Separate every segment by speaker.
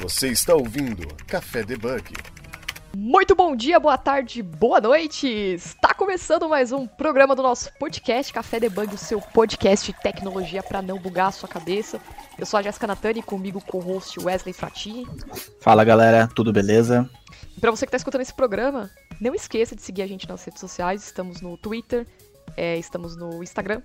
Speaker 1: Você está ouvindo Café Debug.
Speaker 2: Muito bom dia, boa tarde, boa noite! Está começando mais um programa do nosso podcast Café Debug, o seu podcast de tecnologia para não bugar a sua cabeça. Eu sou a Jéssica Natani, comigo com o host Wesley Fratini.
Speaker 3: Fala galera, tudo beleza?
Speaker 2: E para você que está escutando esse programa, não esqueça de seguir a gente nas redes sociais, estamos no Twitter, é, estamos no Instagram.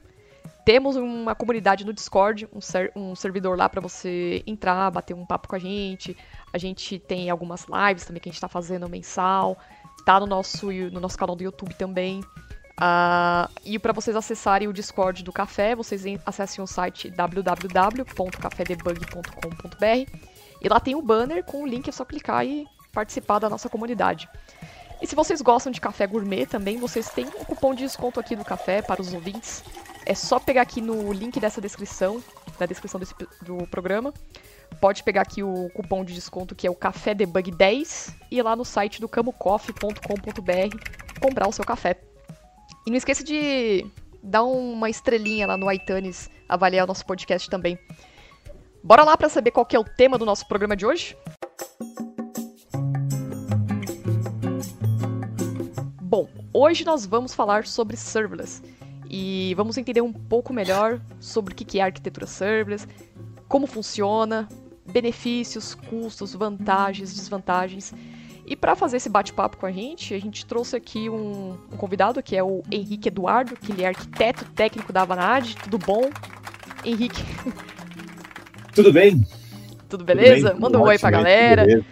Speaker 2: Temos uma comunidade no Discord, um, ser, um servidor lá para você entrar, bater um papo com a gente. A gente tem algumas lives também que a gente está fazendo mensal. Tá no nosso, no nosso canal do YouTube também. Uh, e para vocês acessarem o Discord do Café, vocês acessem o site www.cafedebug.com.br e lá tem um banner com o link, é só clicar e participar da nossa comunidade. E se vocês gostam de café gourmet também, vocês têm um cupom de desconto aqui do café para os ouvintes. É só pegar aqui no link dessa descrição, da descrição desse, do programa. Pode pegar aqui o cupom de desconto que é o Café Debug 10 e ir lá no site do camucoffee.com.br comprar o seu café. E não esqueça de dar uma estrelinha lá no iTunes, avaliar o nosso podcast também. Bora lá para saber qual é o tema do nosso programa de hoje? Bom, hoje nós vamos falar sobre serverless e vamos entender um pouco melhor sobre o que é arquitetura serverless, como funciona, benefícios, custos, vantagens, desvantagens. E para fazer esse bate-papo com a gente, a gente trouxe aqui um, um, convidado que é o Henrique Eduardo, que ele é arquiteto técnico da Avanade. Tudo bom, Henrique?
Speaker 4: Tudo bem?
Speaker 2: Tudo beleza? Tudo bem, Manda um oi pra galera. Beleza.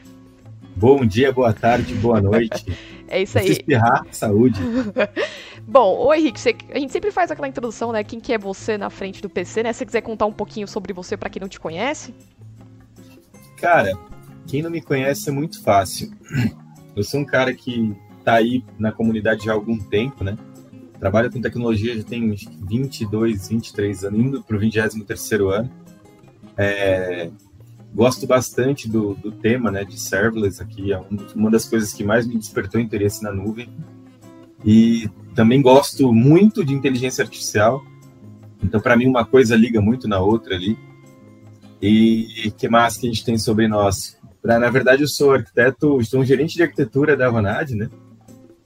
Speaker 4: Bom dia, boa tarde, boa noite.
Speaker 2: é isso aí.
Speaker 4: Se espirrar, saúde.
Speaker 2: Bom, ô Henrique, você, a gente sempre faz aquela introdução, né? Quem que é você na frente do PC, né? Se você quiser contar um pouquinho sobre você para quem não te conhece.
Speaker 4: Cara, quem não me conhece é muito fácil. Eu sou um cara que tá aí na comunidade já há algum tempo, né? Trabalho com tecnologia já tem 22, 23 anos, indo pro 23 ano. É, gosto bastante do, do tema, né, de serverless aqui, é uma das coisas que mais me despertou interesse na nuvem. E também gosto muito de inteligência artificial. Então, para mim, uma coisa liga muito na outra ali. E que mais que a gente tem sobre nós? Pra, na verdade, eu sou arquiteto, estou um gerente de arquitetura da Vanad, né?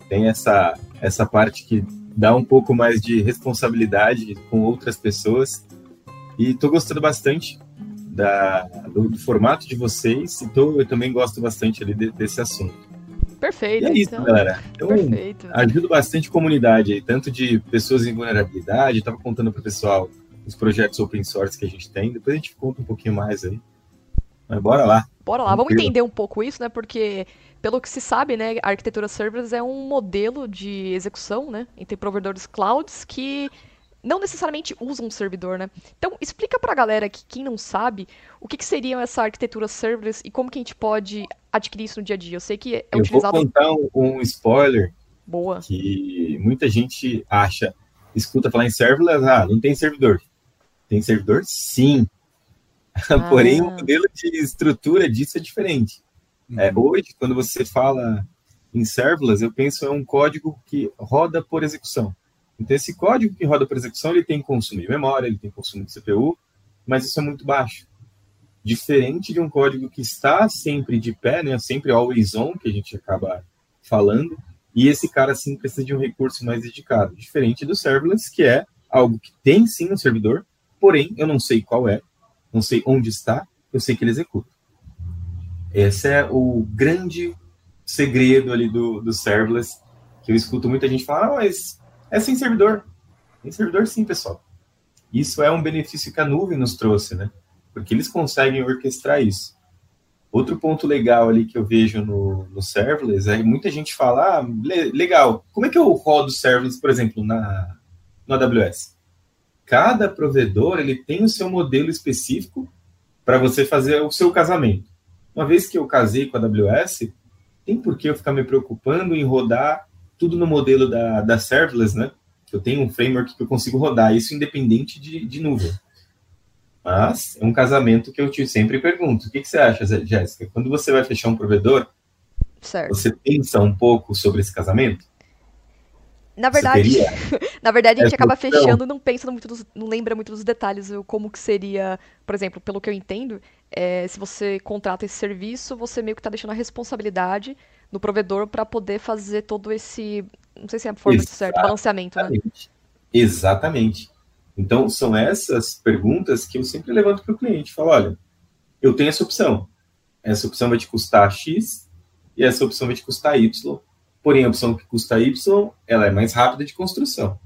Speaker 4: Tem essa, essa parte que dá um pouco mais de responsabilidade com outras pessoas. E estou gostando bastante da, do, do, formato de vocês, então eu também gosto bastante ali de, desse assunto.
Speaker 2: Perfeito.
Speaker 4: E é isso, então. galera. Então, Perfeito. ajudo bastante a comunidade aí, tanto de pessoas em vulnerabilidade, estava contando para o pessoal os projetos open source que a gente tem, depois a gente conta um pouquinho mais aí. Mas bora lá.
Speaker 2: Bora lá, vamos entender um pouco isso, né? Porque, pelo que se sabe, né, a arquitetura serverless é um modelo de execução, né, entre provedores clouds que não necessariamente usam um servidor, né? Então, explica pra galera que quem não sabe, o que, que seria essa arquitetura serverless e como que a gente pode adquirir isso no dia a dia. Eu sei que é
Speaker 4: Eu
Speaker 2: utilizado...
Speaker 4: vou contar um, um, spoiler
Speaker 2: Boa.
Speaker 4: que muita gente acha, escuta falar em serverless, ah, não tem servidor. Tem servidor? Sim. Ah. Porém, o modelo de estrutura disso é diferente. Uhum. É, hoje, quando você fala em serverless, eu penso é um código que roda por execução. Então, esse código que roda por execução, ele tem consumo de memória, ele tem consumo de CPU, mas isso é muito baixo. Diferente de um código que está sempre de pé, né, sempre always on, que a gente acaba falando, e esse cara sim precisa de um recurso mais dedicado. Diferente do serverless, que é algo que tem sim um servidor, porém eu não sei qual é, não sei onde está, eu sei que ele executa. Esse é o grande segredo ali do, do serverless, que eu escuto muita gente falar, ah, mas é sem servidor. Tem servidor sim, pessoal. Isso é um benefício que a nuvem nos trouxe, né? Porque eles conseguem orquestrar isso. Outro ponto legal ali que eu vejo no, no serverless é muita gente fala, ah, legal, como é que eu rodo serverless, por exemplo, na, no AWS? Cada provedor ele tem o seu modelo específico para você fazer o seu casamento. Uma vez que eu casei com a AWS, tem por que eu ficar me preocupando em rodar tudo no modelo da, da serverless, né? Eu tenho um framework que eu consigo rodar isso independente de, de nuvem. Mas é um casamento que eu te sempre pergunto. O que, que você acha, Jéssica? Quando você vai fechar um provedor,
Speaker 2: certo.
Speaker 4: você pensa um pouco sobre esse casamento?
Speaker 2: Na verdade, Na verdade, a gente acaba fechando e não pensa muito dos, não lembra muito dos detalhes, como que seria, por exemplo, pelo que eu entendo, é, se você contrata esse serviço, você meio que está deixando a responsabilidade no provedor para poder fazer todo esse, não sei se é a forma certa, balanceamento, né?
Speaker 4: Exatamente. Então, são essas perguntas que eu sempre levanto para o cliente. Falo, olha, eu tenho essa opção. Essa opção vai te custar X e essa opção vai te custar Y. Porém, a opção que custa Y, ela é mais rápida de construção.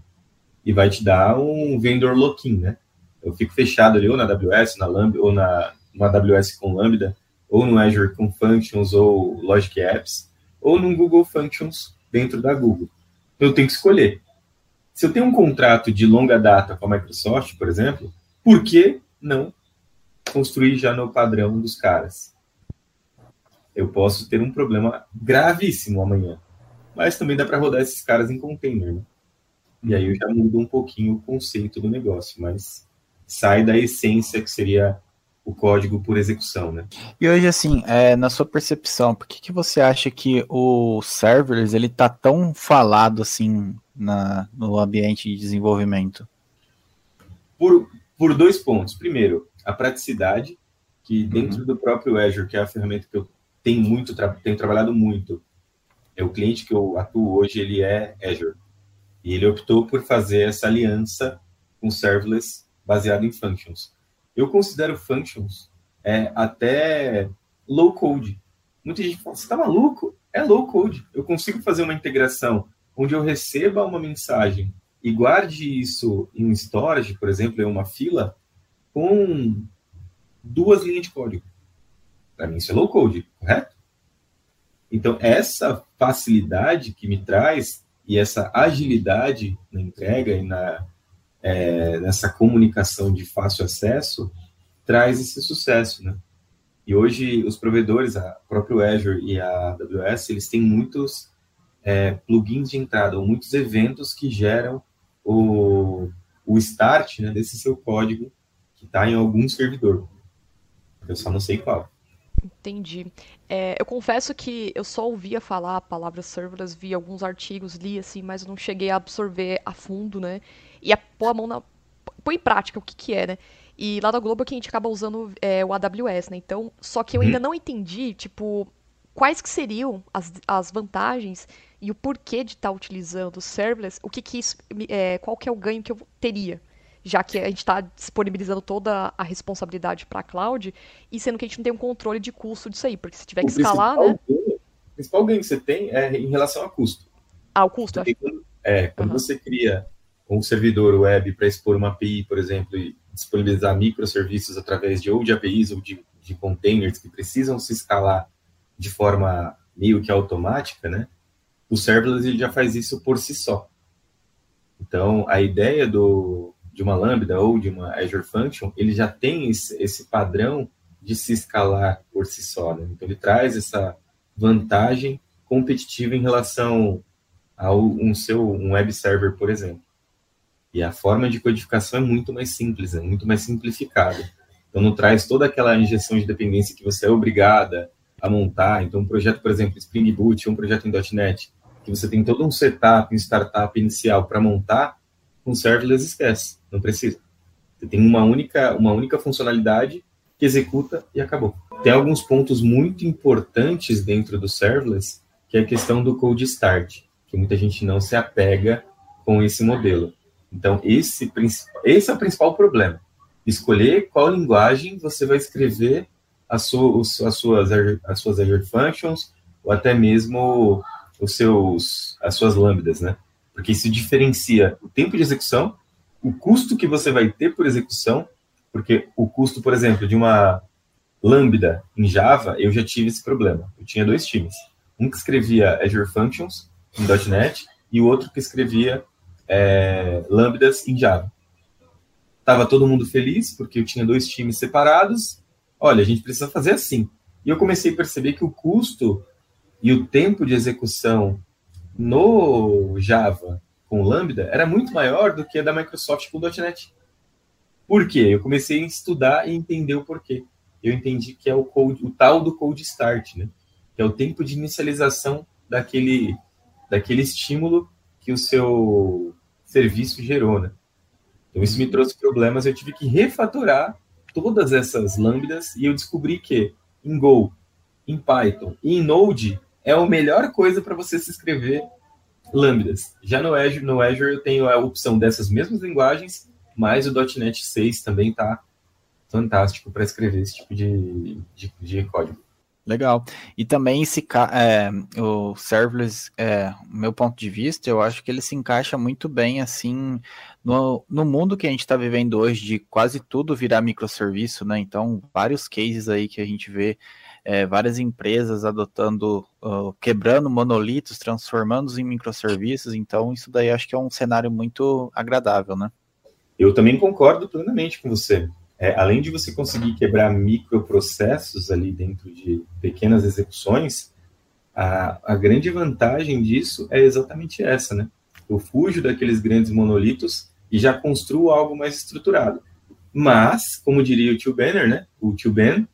Speaker 4: E vai te dar um vendor lock-in, né? Eu fico fechado ali ou na AWS, na Lambda, ou na, no AWS com Lambda, ou no Azure com Functions ou Logic Apps, ou no Google Functions dentro da Google. Então, eu tenho que escolher. Se eu tenho um contrato de longa data com a Microsoft, por exemplo, por que não construir já no padrão dos caras? Eu posso ter um problema gravíssimo amanhã, mas também dá para rodar esses caras em container. Né? E aí eu já mudo um pouquinho o conceito do negócio, mas sai da essência que seria o código por execução, né?
Speaker 3: E hoje, assim, é, na sua percepção, por que, que você acha que o serverless ele tá tão falado assim na, no ambiente de desenvolvimento?
Speaker 4: Por, por dois pontos. Primeiro, a praticidade, que dentro uhum. do próprio Azure, que é a ferramenta que eu tenho muito, tra tenho trabalhado muito, é o cliente que eu atuo hoje, ele é Azure. E ele optou por fazer essa aliança com serverless baseado em functions. Eu considero functions é, até low code. Muita gente fala, você está maluco? É low code. Eu consigo fazer uma integração onde eu receba uma mensagem e guarde isso em um storage, por exemplo, em uma fila, com duas linhas de código. Para mim, isso é low code, correto? Então, essa facilidade que me traz e essa agilidade na entrega e na, é, nessa comunicação de fácil acesso traz esse sucesso, né? E hoje os provedores, a próprio Azure e a AWS, eles têm muitos é, plugins de entrada ou muitos eventos que geram o, o start né, desse seu código que está em algum servidor. Eu só não sei qual.
Speaker 2: Entendi. É, eu confesso que eu só ouvia falar a palavra serverless, vi alguns artigos, li assim, mas não cheguei a absorver a fundo, né? E a pôr a mão na. pôr em prática o que, que é, né? E lá da Globo que a gente acaba usando é, o AWS, né? Então, só que eu ainda uhum. não entendi, tipo, quais que seriam as, as vantagens e o porquê de estar tá utilizando o serverless, o que que isso, é, qual que é o ganho que eu teria, já que a gente está disponibilizando toda a responsabilidade para a cloud e sendo que a gente não tem um controle de custo disso aí, porque se tiver o que escalar, né?
Speaker 4: Ganho, o principal ganho que você tem é em relação a custo.
Speaker 2: Ah, o custo.
Speaker 4: É, quando uhum. você cria um servidor web para expor uma API, por exemplo, e disponibilizar microserviços através de ou de APIs ou de, de containers que precisam se escalar de forma meio que automática, né? O serverless ele já faz isso por si só. Então, a ideia do, de uma Lambda ou de uma Azure Function, ele já tem esse, esse padrão de se escalar por si só. Né? Então, ele traz essa vantagem competitiva em relação a um seu um web server, por exemplo. E a forma de codificação é muito mais simples, é muito mais simplificada. Então, não traz toda aquela injeção de dependência que você é obrigada a montar. Então, um projeto, por exemplo, Spring Boot, um projeto em .NET, que você tem todo um setup, um startup inicial para montar, com serverless esquece, não precisa. Você tem uma única, uma única funcionalidade que executa e acabou. Tem alguns pontos muito importantes dentro do serverless, que é a questão do code start, que muita gente não se apega com esse modelo. Então, esse, esse é o principal problema. Escolher qual linguagem você vai escrever as, suas, as, suas, as suas Azure Functions, ou até mesmo os seus, as suas lambdas, né? Porque isso diferencia o tempo de execução, o custo que você vai ter por execução, porque o custo, por exemplo, de uma lambda em Java, eu já tive esse problema. Eu tinha dois times. Um que escrevia Azure Functions em .NET e o outro que escrevia é, lambdas em Java. Tava todo mundo feliz porque eu tinha dois times separados. Olha, a gente precisa fazer assim. E eu comecei a perceber que o custo e o tempo de execução no Java com Lambda era muito maior do que a da Microsoft com .NET. Por quê? Eu comecei a estudar e entender o porquê. Eu entendi que é o, code, o tal do code start, né? Que é o tempo de inicialização daquele, daquele estímulo que o seu serviço gerou, né? Então isso me trouxe problemas, eu tive que refatorar todas essas lambdas e eu descobri que em Go, em Python e em Node é a melhor coisa para você se escrever lambdas. Já no Azure, no Azure eu tenho a opção dessas mesmas linguagens, mas o .NET 6 também está fantástico para escrever esse tipo de, de, de código.
Speaker 3: Legal. E também esse é, o serverless, é, meu ponto de vista, eu acho que ele se encaixa muito bem assim no, no mundo que a gente está vivendo hoje de quase tudo virar microserviço, né? Então, vários cases aí que a gente vê, é, várias empresas adotando, uh, quebrando monolitos, transformando-os em microserviços. Então, isso daí acho que é um cenário muito agradável, né?
Speaker 4: Eu também concordo plenamente com você é, além de você conseguir quebrar microprocessos ali dentro de pequenas execuções, a, a grande vantagem disso é exatamente essa, né? Eu fujo daqueles grandes monolitos e já construo algo mais estruturado. Mas, como diria o tio Banner, né? O tio Ben,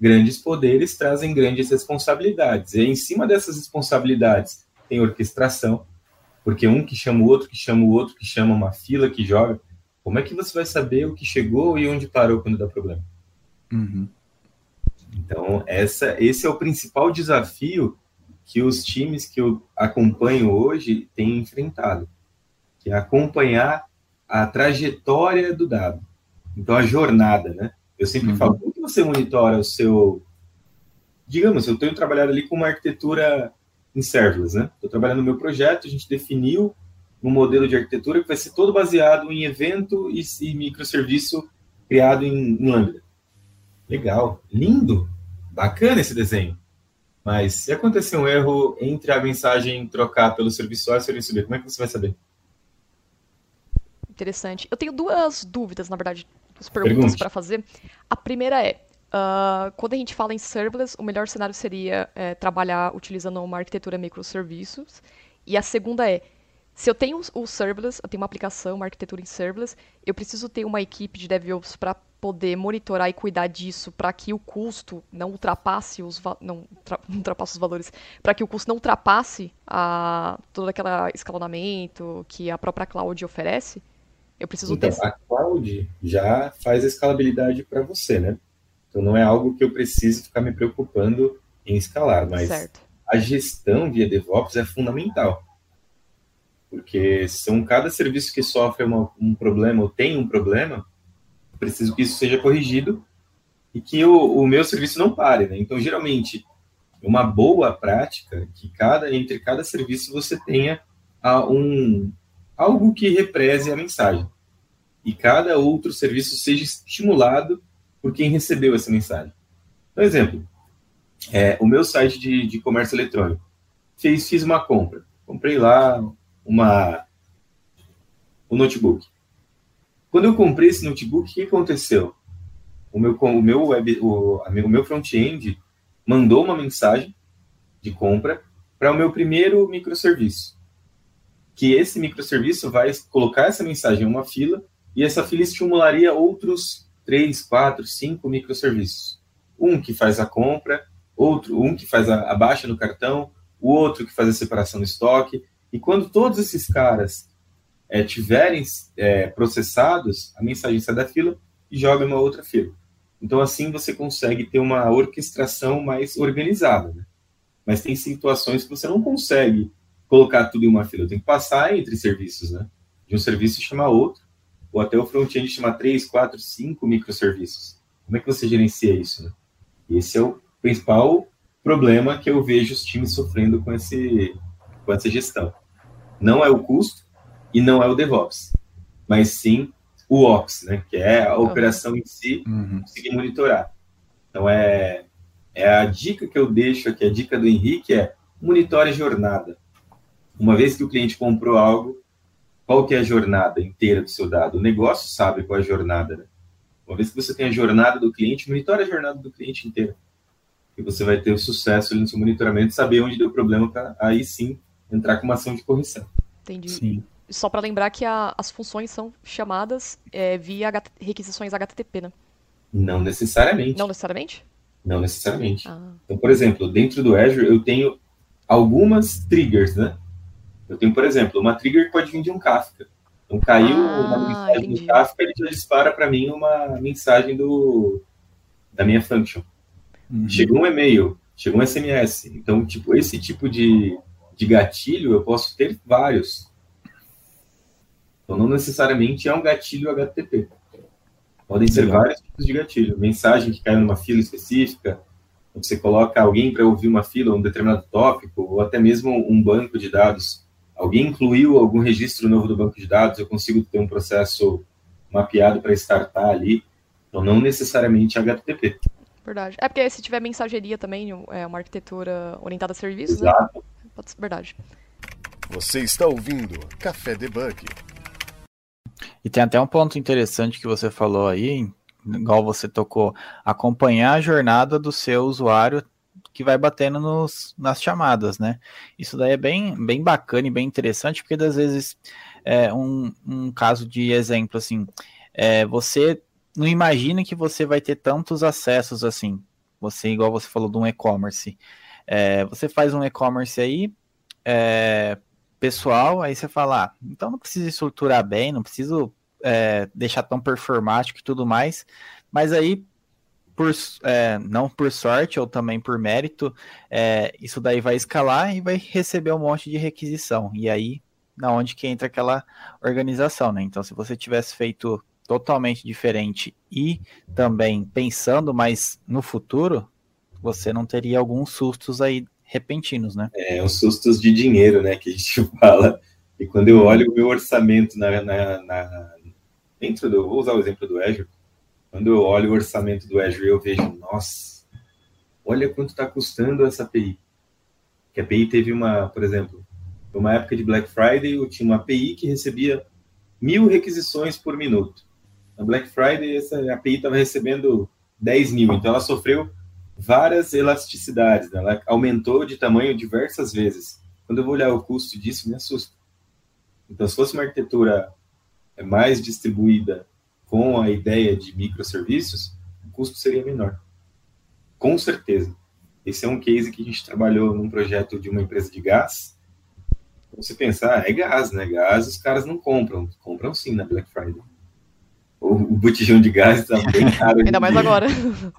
Speaker 4: grandes poderes trazem grandes responsabilidades. E em cima dessas responsabilidades tem orquestração, porque um que chama o outro, que chama o outro, que chama uma fila, que joga. Como é que você vai saber o que chegou e onde parou quando dá problema?
Speaker 3: Uhum.
Speaker 4: Então, essa, esse é o principal desafio que os times que eu acompanho hoje têm enfrentado, que é acompanhar a trajetória do dado. Então, a jornada, né? Eu sempre uhum. falo, como que você monitora o seu... Digamos, eu tenho trabalhado ali com uma arquitetura em serverless, né? Estou trabalhando no meu projeto, a gente definiu um modelo de arquitetura que vai ser todo baseado em evento e, e microserviço criado em, em Lambda. Legal, lindo, bacana esse desenho. Mas se acontecer um erro entre a mensagem trocar pelo serviço A e o serviço B, como é que você vai saber?
Speaker 2: Interessante. Eu tenho duas dúvidas, na verdade, duas perguntas para fazer. A primeira é, uh, quando a gente fala em serverless, o melhor cenário seria é, trabalhar utilizando uma arquitetura microserviços. E a segunda é, se eu tenho o serverless, eu tenho uma aplicação, uma arquitetura em serverless, eu preciso ter uma equipe de DevOps para poder monitorar e cuidar disso para que o custo não ultrapasse os não, não ultrapasse os valores, para que o custo não ultrapasse a, todo aquele escalonamento que a própria cloud oferece. Eu preciso
Speaker 4: então,
Speaker 2: ter.
Speaker 4: A cloud já faz a escalabilidade para você, né? Então não é algo que eu preciso ficar me preocupando em escalar, mas
Speaker 2: certo.
Speaker 4: a gestão via DevOps é fundamental porque são cada serviço que sofre uma, um problema ou tem um problema, preciso que isso seja corrigido e que o, o meu serviço não pare, né? Então, geralmente, uma boa prática que cada entre cada serviço você tenha um algo que represe a mensagem e cada outro serviço seja estimulado por quem recebeu essa mensagem. Por exemplo, é, o meu site de, de comércio eletrônico fez fiz uma compra, comprei lá uma, um notebook. Quando eu comprei esse notebook, o que aconteceu? O meu, o meu, web, o, o meu front-end mandou uma mensagem de compra para o meu primeiro microserviço. Que esse microserviço vai colocar essa mensagem em uma fila e essa fila estimularia outros três, quatro, cinco microserviços. Um que faz a compra, outro, um que faz a, a baixa no cartão, o outro que faz a separação do estoque, e quando todos esses caras é, tiverem é, processados, a mensagem sai da fila e joga uma outra fila. Então, assim, você consegue ter uma orquestração mais organizada. Né? Mas tem situações que você não consegue colocar tudo em uma fila. Tem que passar entre serviços, né? De um serviço chamar outro, ou até o front-end chamar três, quatro, cinco microserviços. Como é que você gerencia isso, né? Esse é o principal problema que eu vejo os times sofrendo com, esse, com essa gestão. Não é o custo e não é o DevOps, mas sim o Ops, né? Que é a operação em si, uhum. conseguir monitorar. Então é, é a dica que eu deixo aqui, a dica do Henrique é monitore a jornada. Uma vez que o cliente comprou algo, qual que é a jornada inteira do seu dado? O negócio sabe qual é a jornada, né? Uma vez que você tem a jornada do cliente, monitore a jornada do cliente inteira. E você vai ter o sucesso no seu monitoramento, saber onde deu problema para aí sim entrar com uma ação de correção.
Speaker 2: Entendi. Sim. Só para lembrar que a, as funções são chamadas é, via H, requisições HTTP, né?
Speaker 4: Não necessariamente.
Speaker 2: Não necessariamente?
Speaker 4: Não necessariamente. Ah. Então, por exemplo, dentro do Azure eu tenho algumas triggers, né? Eu tenho, por exemplo, uma trigger que pode vir de um Kafka. Então caiu ah, uma mensagem entendi. do Kafka, ele já dispara para mim uma mensagem do da minha function. Uhum. Chegou um e-mail, chegou um SMS. Então, tipo, esse tipo de, de gatilho eu posso ter vários. Então, não necessariamente é um gatilho HTTP. Podem ser Legal. vários tipos de gatilho. Mensagem que caiu numa fila específica, você coloca alguém para ouvir uma fila, um determinado tópico, ou até mesmo um banco de dados. Alguém incluiu algum registro novo do banco de dados, eu consigo ter um processo mapeado para startar ali. Então, não necessariamente HTTP.
Speaker 2: Verdade. É porque se tiver mensageria também, é uma arquitetura orientada a serviços,
Speaker 4: né? Exato.
Speaker 2: né? Pode ser verdade.
Speaker 1: Você está ouvindo Café Debug.
Speaker 3: E tem até um ponto interessante que você falou aí, igual você tocou, acompanhar a jornada do seu usuário que vai batendo nos, nas chamadas, né? Isso daí é bem, bem bacana e bem interessante, porque às vezes é um, um caso de exemplo assim, é, você não imagina que você vai ter tantos acessos assim. Você, igual você falou de um e-commerce. É, você faz um e-commerce aí, é, pessoal, aí você fala, ah, então não precisa estruturar bem, não preciso é, deixar tão performático e tudo mais, mas aí, por, é, não por sorte ou também por mérito, é, isso daí vai escalar e vai receber um monte de requisição, e aí, na onde que entra aquela organização, né? Então, se você tivesse feito totalmente diferente e também pensando mais no futuro, você não teria alguns sustos aí repentinos, né?
Speaker 4: É, os sustos de dinheiro, né, que a gente fala. E quando eu olho o meu orçamento na, na, na, dentro do, vou usar o exemplo do Azure, quando eu olho o orçamento do Azure, eu vejo, nossa, olha quanto está custando essa API. Que a API teve uma, por exemplo, numa época de Black Friday, eu tinha uma API que recebia mil requisições por minuto. Na Black Friday, essa API estava recebendo 10 mil, então ela sofreu várias elasticidades, né? ela aumentou de tamanho diversas vezes. Quando eu vou olhar o custo disso, me assusta. Então, se fosse uma arquitetura mais distribuída com a ideia de microserviços, o custo seria menor. Com certeza. Esse é um case que a gente trabalhou num projeto de uma empresa de gás. Você pensar, ah, é gás, né? Gás os caras não compram. Compram sim na Black Friday o, botijão de gás está bem caro.
Speaker 2: Ainda mais agora.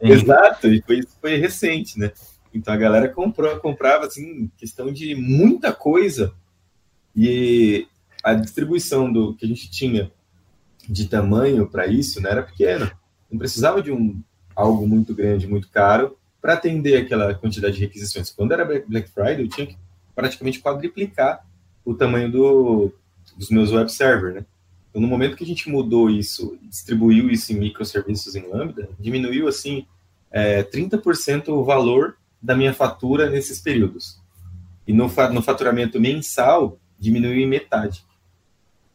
Speaker 4: Exato, e foi, foi recente, né? Então a galera comprou, comprava assim, questão de muita coisa. E a distribuição do que a gente tinha de tamanho para isso né, era pequena. Não precisava de um algo muito grande, muito caro para atender aquela quantidade de requisições. Quando era Black Friday, eu tinha que praticamente quadriplicar o tamanho do, dos meus web servers, né? Então, no momento que a gente mudou isso, distribuiu isso em microserviços em Lambda, diminuiu assim é, 30% o valor da minha fatura nesses períodos. E no, no faturamento mensal, diminuiu em metade.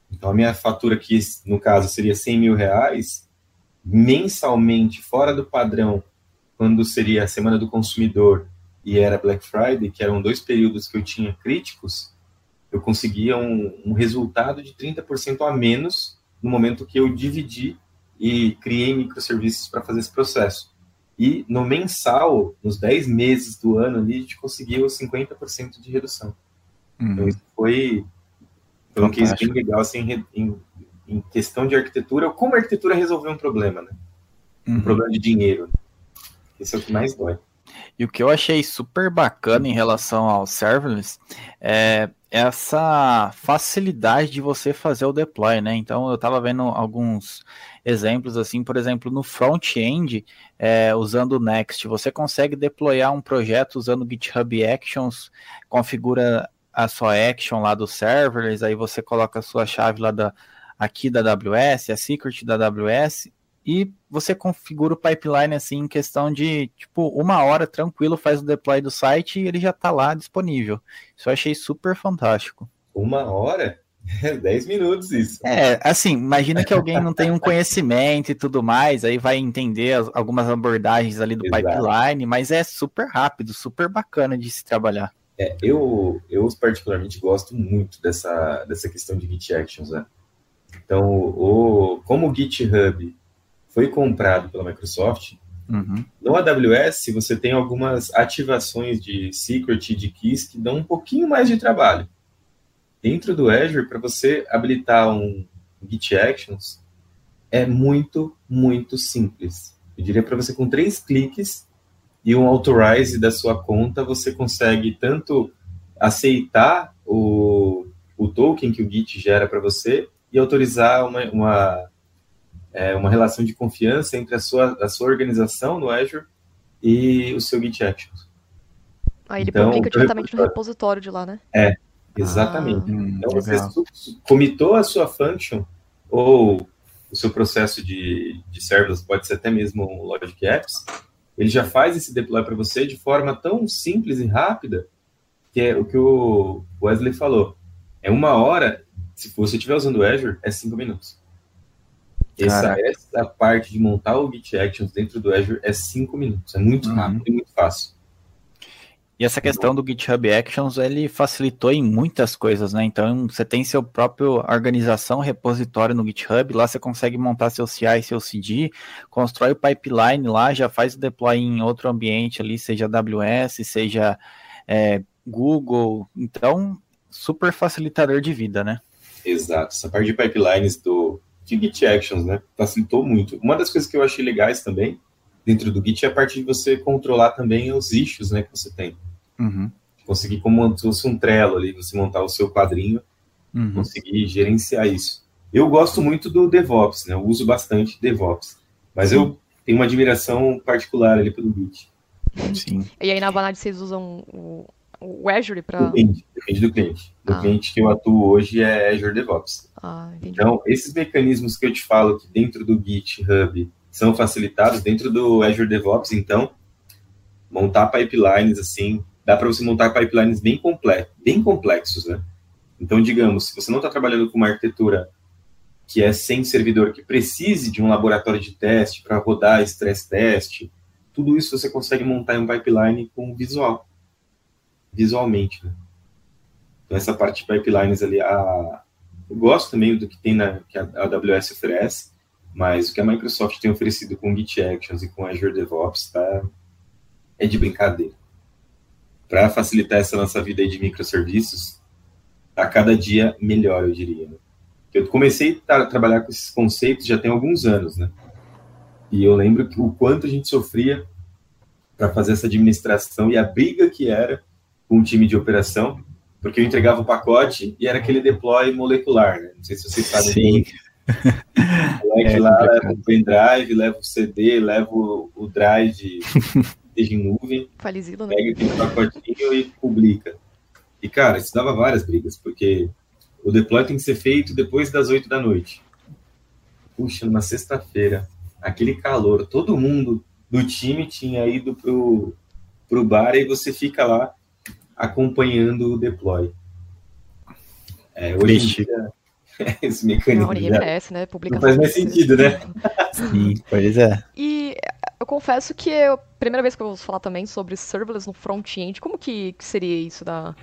Speaker 4: Então, a minha fatura aqui, no caso, seria 100 mil reais, mensalmente, fora do padrão, quando seria a Semana do Consumidor e era Black Friday, que eram dois períodos que eu tinha críticos, eu conseguia um, um resultado de 30% a menos no momento que eu dividi e criei microserviços para fazer esse processo. E no mensal, nos 10 meses do ano ali, a gente conseguiu 50% de redução. Uhum. Então, isso foi, foi um case bem legal, assim, em, em, questão de arquitetura, como a arquitetura resolveu um problema, né? Um uhum. problema de dinheiro. Esse é o que mais dói.
Speaker 3: E o que eu achei super bacana em relação ao serverless é essa facilidade de você fazer o deploy, né? Então eu estava vendo alguns exemplos assim, por exemplo, no front-end, é, usando o Next, você consegue deployar um projeto usando GitHub Actions, configura a sua action lá do serverless, aí você coloca a sua chave lá da aqui da AWS, a secret da AWS, e você configura o pipeline assim em questão de tipo uma hora tranquilo, faz o deploy do site e ele já está lá disponível. Isso eu achei super fantástico.
Speaker 4: Uma hora? É 10 minutos isso.
Speaker 3: É, assim, imagina que alguém não tem um conhecimento e tudo mais, aí vai entender as, algumas abordagens ali do Exato. pipeline, mas é super rápido, super bacana de se trabalhar.
Speaker 4: É, eu, eu particularmente gosto muito dessa, dessa questão de Git Actions, né? Então, o, como o GitHub foi comprado pela Microsoft, uhum. no AWS você tem algumas ativações de secret e de keys que dão um pouquinho mais de trabalho. Dentro do Azure, para você habilitar um, Git Actions é muito, muito simples. Eu diria para você, com três cliques e um authorize da sua conta, você consegue tanto aceitar o, o token que o Git gera para você e autorizar uma, uma, é, uma relação de confiança entre a sua, a sua organização no Azure e o seu Git Actions.
Speaker 2: Aí ele então, publica diretamente no repositório de lá, né?
Speaker 4: É, exatamente. Ah, então você comitou a sua function ou o seu processo de, de serverless, pode ser até mesmo um Logic Apps, ele já faz esse deploy para você de forma tão simples e rápida que é o que o Wesley falou. É uma hora, se você estiver usando o Azure, é cinco minutos. Essa, essa parte de montar o Git Actions dentro do Azure é cinco minutos. É muito uhum. rápido e muito fácil.
Speaker 3: E essa questão do GitHub Actions, ele facilitou em muitas coisas, né? Então, você tem seu próprio organização, repositório no GitHub, lá você consegue montar seu CI, seu CD, constrói o pipeline lá, já faz o deploy em outro ambiente ali, seja AWS, seja é, Google. Então, super facilitador de vida, né?
Speaker 4: Exato. Essa parte de pipelines do de Git Actions, né? Facilitou muito. Uma das coisas que eu achei legais também dentro do Git é a parte de você controlar também os issues, né, que você tem. Uhum. Conseguir como se fosse um Trello ali, você montar o seu quadrinho, uhum. conseguir gerenciar isso. Eu gosto muito do DevOps, né? Eu uso bastante DevOps. Mas Sim. eu tenho uma admiração particular ali pelo Git.
Speaker 2: Sim. E aí na Vanad vocês usam o, o Azure para.
Speaker 4: Depende, depende do cliente. O ah. cliente que eu atuo hoje é Azure DevOps. Ah, então, esses mecanismos que eu te falo que dentro do GitHub são facilitados, dentro do Azure DevOps, então, montar pipelines assim, dá para você montar pipelines bem, complexos, bem complexos, né? Então, digamos, se você não está trabalhando com uma arquitetura que é sem servidor, que precise de um laboratório de teste para rodar stress test, tudo isso você consegue montar em um pipeline com visual, visualmente, né? Então, essa parte de pipelines ali, a... eu gosto também do que tem na que a AWS oferece, mas o que a Microsoft tem oferecido com Git Actions e com Azure DevOps tá... é de brincadeira para facilitar essa nossa vida de microserviços, a cada dia melhor, eu diria. Né? Eu comecei a trabalhar com esses conceitos já tem alguns anos, né? E eu lembro o quanto a gente sofria para fazer essa administração e a briga que era com o time de operação, porque eu entregava o pacote e era aquele deploy molecular, né? Não sei se vocês sabem. Sim. O é, lá leva o pendrive, leva o CD, leva o, o drive em nuvem,
Speaker 2: Falizilo, né?
Speaker 4: pega aquele pacotinho e publica. E, cara, isso dava várias brigas, porque o deploy tem que ser feito depois das 8 da noite. Puxa, numa sexta-feira, aquele calor, todo mundo do time tinha ido pro, pro bar e você fica lá acompanhando o deploy. É, hoje em dia, esse mecanismo. Não,
Speaker 2: merece, né?
Speaker 4: Publicação não faz mais sentido, né?
Speaker 3: Sim, pois é.
Speaker 2: E eu confesso que é a primeira vez que eu vou falar também sobre serverless no front-end. Como que, que, seria isso da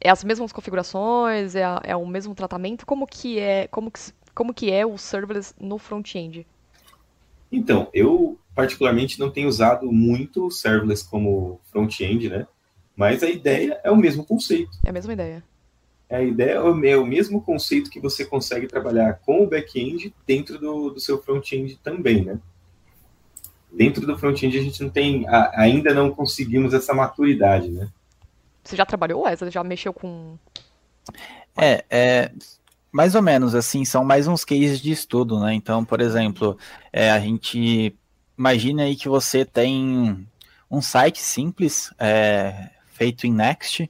Speaker 2: é as mesmas configurações, é, a, é, o mesmo tratamento? Como que é, como que, como que é o serverless no front-end?
Speaker 4: Então, eu particularmente não tenho usado muito o serverless como front-end, né? Mas a ideia é o mesmo conceito.
Speaker 2: É a mesma ideia.
Speaker 4: A ideia é o é mesmo conceito que você consegue trabalhar com o back-end dentro do, do seu front-end também, né? dentro do front-end a gente não tem, ainda não conseguimos essa maturidade, né?
Speaker 2: Você já trabalhou, Wesley? Já mexeu com...
Speaker 3: É, é, mais ou menos, assim, são mais uns cases de estudo, né? Então, por exemplo, é, a gente imagina aí que você tem um site simples é, feito em Next,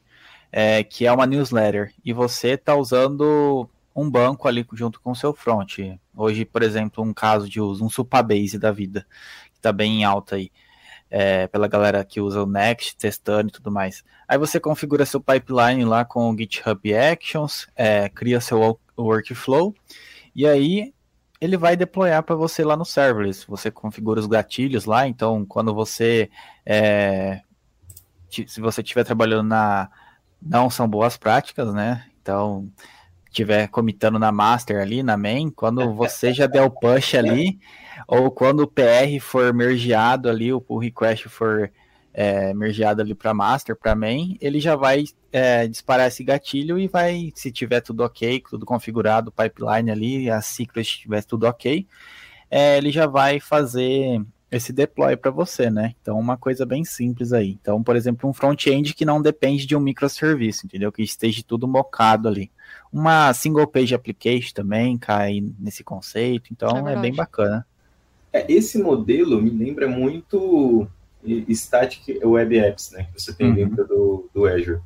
Speaker 3: é, que é uma newsletter, e você está usando um banco ali junto com o seu front. Hoje, por exemplo, um caso de uso, um Supabase da vida, que tá bem alta aí. É, pela galera que usa o Next, testando e tudo mais. Aí você configura seu pipeline lá com o GitHub Actions, é, cria seu workflow, e aí ele vai deployar para você lá no serverless. Você configura os gatilhos lá, então quando você é, se você estiver trabalhando na não são boas práticas, né? Então estiver comitando na master ali, na main, quando você já der o push ali, ou quando o PR for mergeado ali, o pull request for é, mergeado ali para master, para main, ele já vai é, disparar esse gatilho e vai, se tiver tudo ok, tudo configurado, pipeline ali, a secret estiver tudo ok, é, ele já vai fazer esse deploy para você, né? Então, uma coisa bem simples aí. Então, por exemplo, um front-end que não depende de um microserviço, entendeu? Que esteja tudo mocado ali. Uma single page application também cai nesse conceito, então é, é bem bacana.
Speaker 4: É, esse modelo me lembra muito Static Web Apps, né, que você tem uhum. dentro do, do Azure.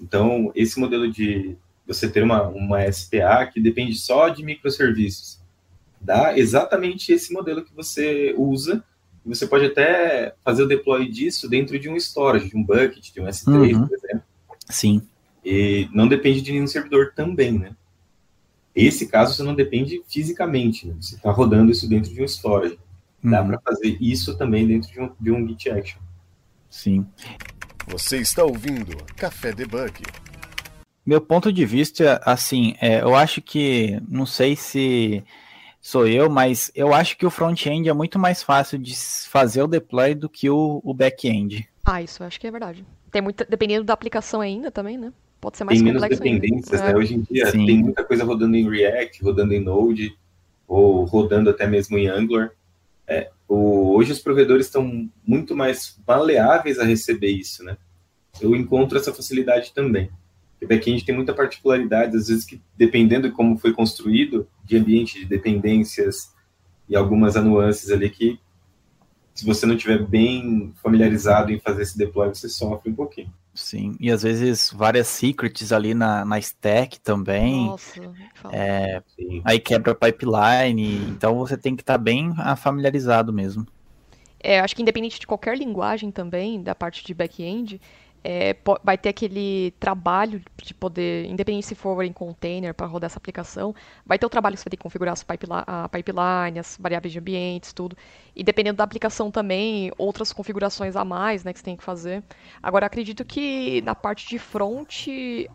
Speaker 4: Então, esse modelo de você ter uma, uma SPA que depende só de microserviços, dá exatamente esse modelo que você usa. Você pode até fazer o deploy disso dentro de um storage, de um bucket, de um S3, uhum. por exemplo.
Speaker 3: Sim.
Speaker 4: E não depende de nenhum servidor também, né? Esse caso você não depende fisicamente, né? você está rodando isso dentro de um storage. Dá uhum. para fazer isso também dentro de um, de um Git Action.
Speaker 3: Sim.
Speaker 1: Você está ouvindo Café Debug.
Speaker 3: Meu ponto de vista, assim, é, eu acho que, não sei se sou eu, mas eu acho que o front-end é muito mais fácil de fazer o deploy do que o, o back-end.
Speaker 2: Ah, isso eu acho que é verdade. Tem muita, dependendo da aplicação ainda também, né? Pode ser mais
Speaker 4: tem complexo menos dependências, ainda. né? É. Hoje em dia Sim. tem muita coisa rodando em React, rodando em Node, ou rodando até mesmo em Angular. É, o, hoje os provedores estão muito mais maleáveis a receber isso, né? Eu encontro essa facilidade também. O back-end tem muita particularidade, às vezes que dependendo de como foi construído, de ambiente, de dependências e algumas nuances ali que se você não tiver bem familiarizado em fazer esse deploy, você sofre um pouquinho.
Speaker 3: Sim, e às vezes várias secrets ali na, na stack também. Nossa, é, aí quebra pipeline, então você tem que estar tá bem familiarizado mesmo.
Speaker 2: É, acho que independente de qualquer linguagem também, da parte de back-end, é, vai ter aquele trabalho de poder, independente se for em container para rodar essa aplicação, vai ter o trabalho que você vai ter que configurar as pipeline, a pipeline, as variáveis de ambientes, tudo. E dependendo da aplicação também, outras configurações a mais né, que você tem que fazer. Agora, acredito que na parte de front,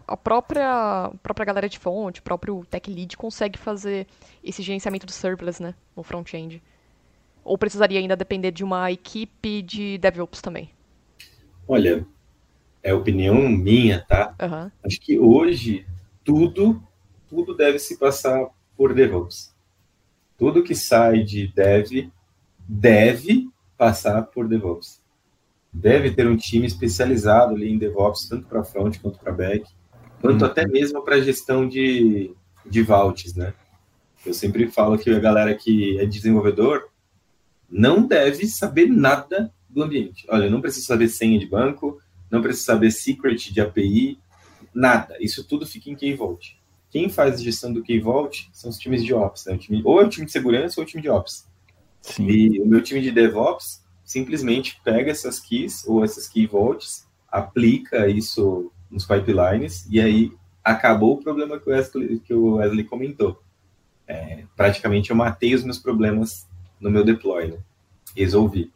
Speaker 2: a própria, a própria galera de front, o próprio tech lead consegue fazer esse gerenciamento do serverless né, no front-end. Ou precisaria ainda depender de uma equipe de DevOps também?
Speaker 4: Olha, é opinião minha, tá? Uhum. Acho que hoje tudo, tudo deve se passar por DevOps. Tudo que sai de Dev deve passar por DevOps. Deve ter um time especializado ali em DevOps, tanto para front quanto para back, quanto uhum. até mesmo para gestão de, de vaults, né? Eu sempre falo que a galera que é desenvolvedor não deve saber nada do ambiente. Olha, não precisa saber senha de banco, não precisa saber secret de API, nada. Isso tudo fica em Key-Vault. Quem faz a gestão do Key-Vault são os times de Ops, né? o time, ou é o time de segurança ou é o time de Ops. Sim. E o meu time de DevOps simplesmente pega essas keys ou essas Key Vaults, aplica isso nos pipelines e aí acabou o problema que o Wesley, que o Wesley comentou. É, praticamente eu matei os meus problemas no meu deploy, né? Resolvi.